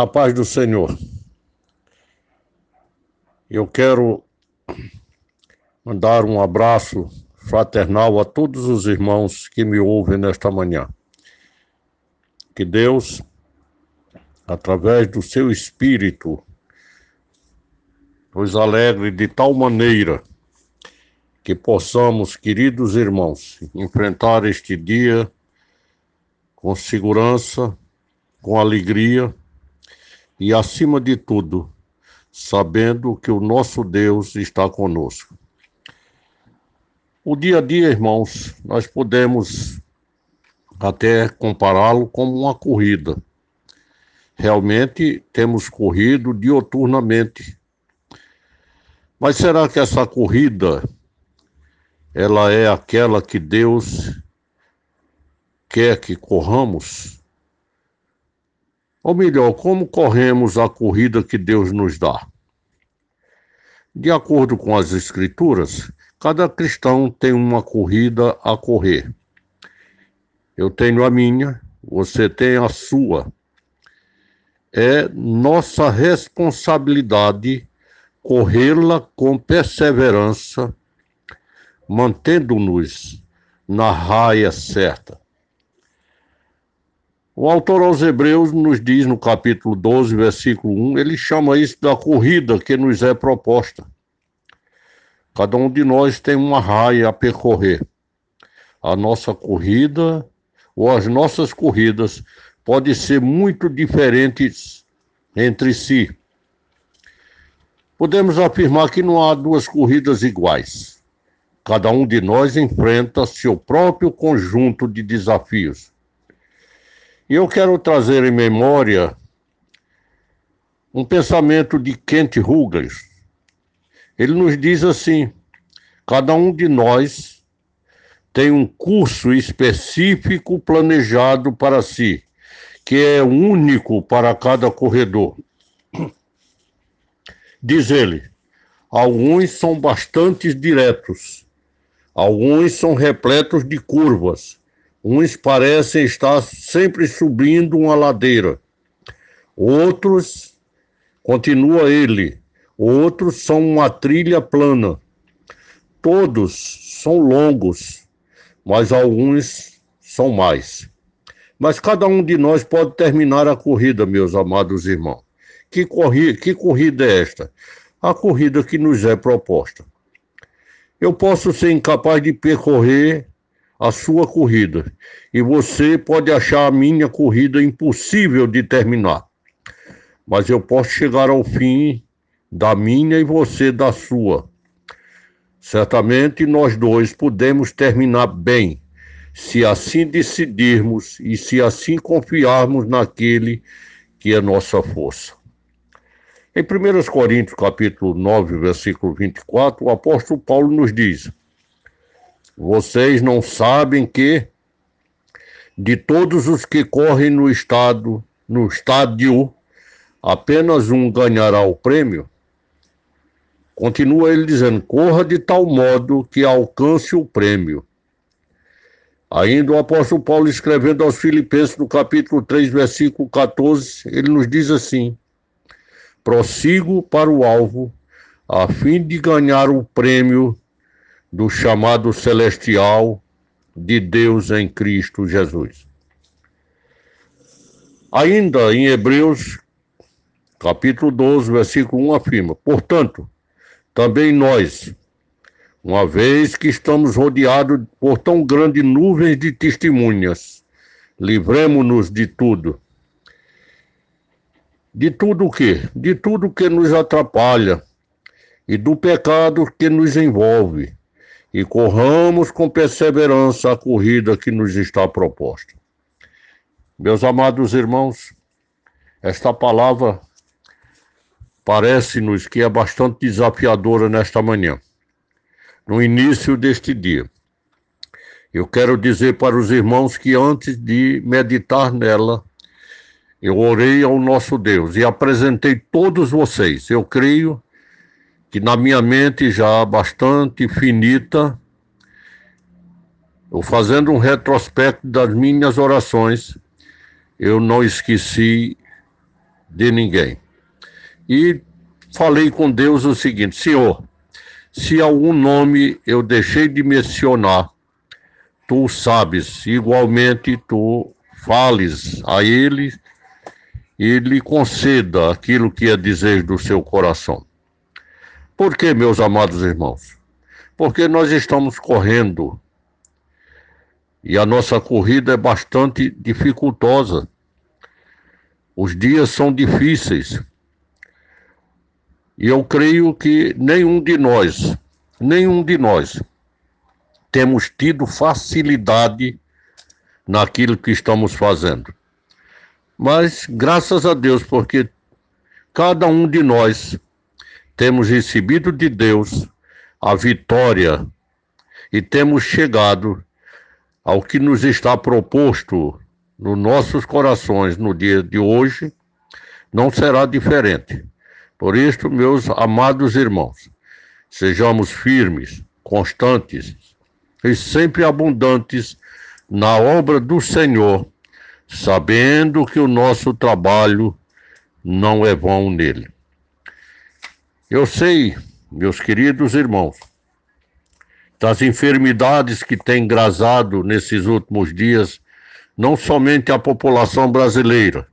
A paz do Senhor. Eu quero mandar um abraço fraternal a todos os irmãos que me ouvem nesta manhã. Que Deus, através do seu Espírito, nos alegre de tal maneira que possamos, queridos irmãos, enfrentar este dia com segurança, com alegria e, acima de tudo, sabendo que o nosso Deus está conosco. O dia a dia, irmãos, nós podemos até compará-lo como uma corrida. Realmente temos corrido dioturnamente. Mas será que essa corrida ela é aquela que Deus quer que corramos? Ou melhor, como corremos a corrida que Deus nos dá? De acordo com as Escrituras, cada cristão tem uma corrida a correr. Eu tenho a minha, você tem a sua. É nossa responsabilidade corrê-la com perseverança, mantendo-nos na raia certa. O autor aos Hebreus nos diz no capítulo 12, versículo 1, ele chama isso da corrida que nos é proposta. Cada um de nós tem uma raia a percorrer. A nossa corrida ou as nossas corridas podem ser muito diferentes entre si. Podemos afirmar que não há duas corridas iguais. Cada um de nós enfrenta seu próprio conjunto de desafios. E eu quero trazer em memória um pensamento de Kent Hughes. Ele nos diz assim: cada um de nós tem um curso específico planejado para si, que é único para cada corredor. Diz ele: alguns são bastante diretos, alguns são repletos de curvas, Uns parecem estar sempre subindo uma ladeira. Outros, continua ele, outros são uma trilha plana. Todos são longos, mas alguns são mais. Mas cada um de nós pode terminar a corrida, meus amados irmãos. Que, corri que corrida é esta? A corrida que nos é proposta. Eu posso ser incapaz de percorrer a sua corrida. E você pode achar a minha corrida impossível de terminar. Mas eu posso chegar ao fim da minha e você da sua. Certamente nós dois podemos terminar bem, se assim decidirmos e se assim confiarmos naquele que é nossa força. Em 1 Coríntios capítulo 9, versículo 24, o apóstolo Paulo nos diz: vocês não sabem que de todos os que correm no estado, no estádio, apenas um ganhará o prêmio? Continua ele dizendo: corra de tal modo que alcance o prêmio. Ainda o apóstolo Paulo, escrevendo aos Filipenses, no capítulo 3, versículo 14, ele nos diz assim: prossigo para o alvo, a fim de ganhar o prêmio do chamado celestial de Deus em Cristo Jesus. Ainda em Hebreus, capítulo 12, versículo 1 afirma: Portanto, também nós, uma vez que estamos rodeados por tão grandes nuvens de testemunhas, livremos-nos de tudo. De tudo o quê? De tudo que nos atrapalha e do pecado que nos envolve e corramos com perseverança a corrida que nos está proposta. Meus amados irmãos, esta palavra parece-nos que é bastante desafiadora nesta manhã, no início deste dia. Eu quero dizer para os irmãos que antes de meditar nela, eu orei ao nosso Deus e apresentei todos vocês. Eu creio que na minha mente já bastante finita, eu fazendo um retrospecto das minhas orações, eu não esqueci de ninguém. E falei com Deus o seguinte: Senhor, se algum nome eu deixei de mencionar, tu sabes, igualmente tu fales a ele e lhe conceda aquilo que é desejo do seu coração. Por que, meus amados irmãos? Porque nós estamos correndo e a nossa corrida é bastante dificultosa. Os dias são difíceis. E eu creio que nenhum de nós, nenhum de nós, temos tido facilidade naquilo que estamos fazendo. Mas graças a Deus, porque cada um de nós temos recebido de Deus a vitória e temos chegado ao que nos está proposto nos nossos corações no dia de hoje, não será diferente. Por isso, meus amados irmãos, sejamos firmes, constantes e sempre abundantes na obra do Senhor, sabendo que o nosso trabalho não é vão nele. Eu sei, meus queridos irmãos, das enfermidades que têm grazado nesses últimos dias, não somente a população brasileira,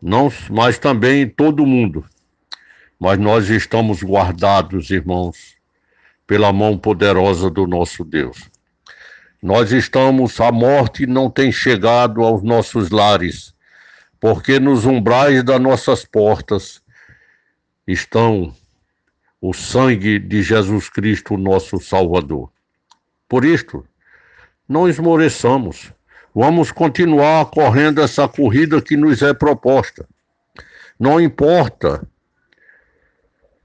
não, mas também todo mundo mas nós estamos guardados, irmãos, pela mão poderosa do nosso Deus. Nós estamos, a morte não tem chegado aos nossos lares, porque nos umbrais das nossas portas estão o sangue de Jesus Cristo, nosso Salvador. Por isto, não esmoreçamos, vamos continuar correndo essa corrida que nos é proposta. Não importa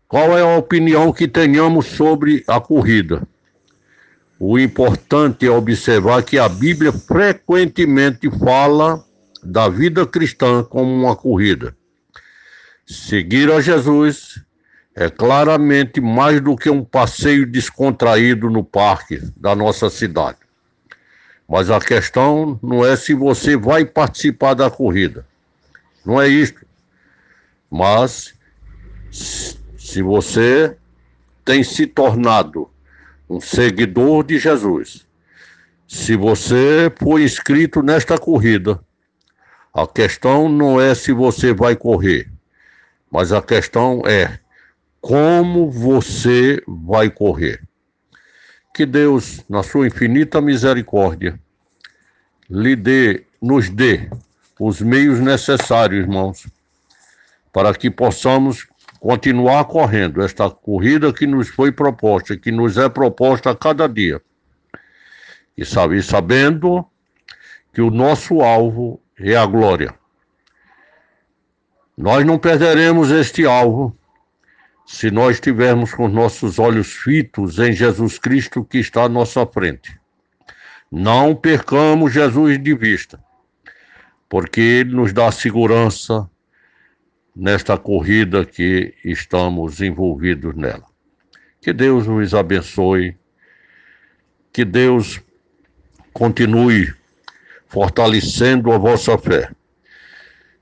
qual é a opinião que tenhamos sobre a corrida? O importante é observar que a Bíblia frequentemente fala da vida cristã como uma corrida. Seguir a Jesus é claramente mais do que um passeio descontraído no parque da nossa cidade. Mas a questão não é se você vai participar da corrida. Não é isso. Mas se você tem se tornado um seguidor de Jesus, se você foi inscrito nesta corrida, a questão não é se você vai correr, mas a questão é como você vai correr. Que Deus, na sua infinita misericórdia, lhe dê, nos dê os meios necessários, irmãos, para que possamos continuar correndo esta corrida que nos foi proposta, que nos é proposta a cada dia. E sabe, sabendo que o nosso alvo é a glória. Nós não perderemos este alvo se nós estivermos com nossos olhos fitos em Jesus Cristo que está à nossa frente. Não percamos Jesus de vista, porque Ele nos dá segurança, nesta corrida que estamos envolvidos nela. Que Deus nos abençoe, que Deus continue fortalecendo a vossa fé.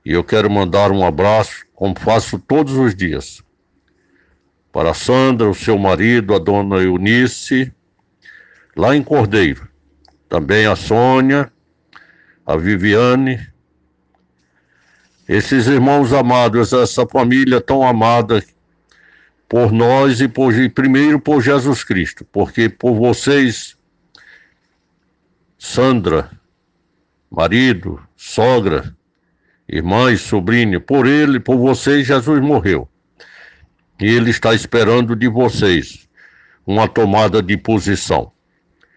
E eu quero mandar um abraço, como faço todos os dias, para a Sandra, o seu marido, a dona Eunice, lá em Cordeiro. Também a Sônia, a Viviane, esses irmãos amados, essa família tão amada por nós e por, primeiro por Jesus Cristo, porque por vocês, Sandra, marido, sogra, irmã e sobrinha, por ele, por vocês, Jesus morreu. E ele está esperando de vocês uma tomada de posição.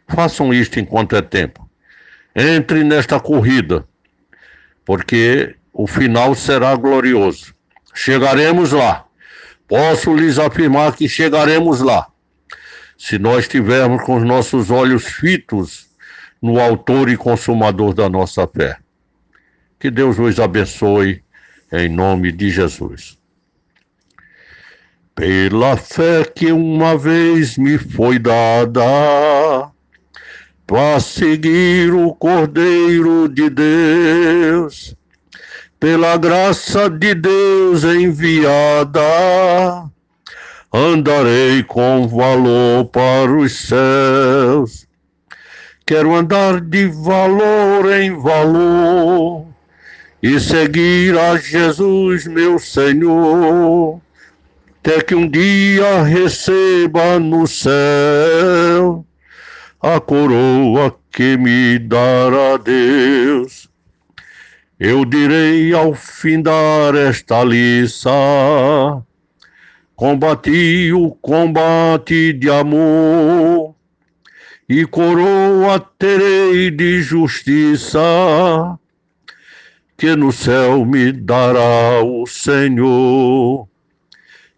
Façam isto enquanto é tempo. Entre nesta corrida, porque o final será glorioso. Chegaremos lá. Posso lhes afirmar que chegaremos lá. Se nós tivermos com os nossos olhos fitos no Autor e Consumador da nossa fé. Que Deus nos abençoe, em nome de Jesus. Pela fé que uma vez me foi dada, para seguir o Cordeiro de Deus pela graça de Deus enviada, andarei com valor para os céus. Quero andar de valor em valor e seguir a Jesus, meu Senhor, até que um dia receba no céu a coroa que me dará Deus. Eu direi ao findar esta liça, combati o combate de amor, e coroa terei de justiça, que no céu me dará o Senhor.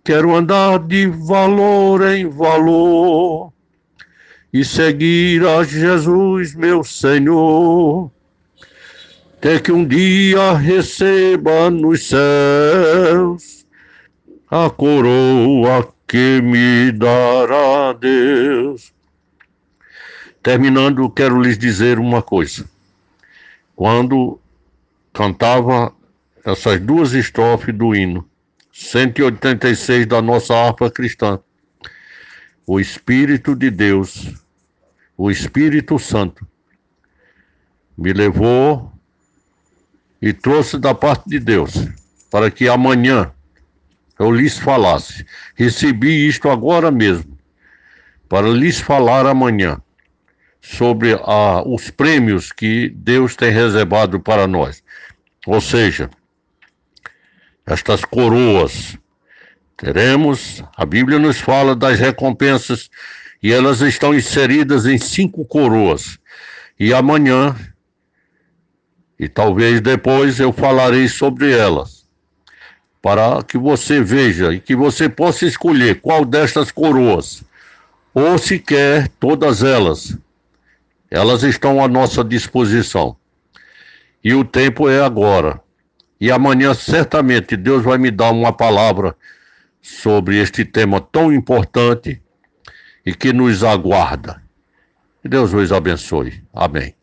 Quero andar de valor em valor e seguir a Jesus, meu Senhor até que um dia receba nos céus a coroa que me dará Deus. Terminando, quero lhes dizer uma coisa. Quando cantava essas duas estrofes do hino, 186 da nossa harpa cristã, o Espírito de Deus, o Espírito Santo, me levou e trouxe da parte de Deus, para que amanhã eu lhes falasse. Recebi isto agora mesmo, para lhes falar amanhã sobre ah, os prêmios que Deus tem reservado para nós. Ou seja, estas coroas. Teremos, a Bíblia nos fala das recompensas e elas estão inseridas em cinco coroas. E amanhã e talvez depois eu falarei sobre elas, para que você veja e que você possa escolher qual destas coroas, ou se quer todas elas. Elas estão à nossa disposição. E o tempo é agora. E amanhã, certamente, Deus vai me dar uma palavra sobre este tema tão importante e que nos aguarda. Que Deus vos abençoe. Amém.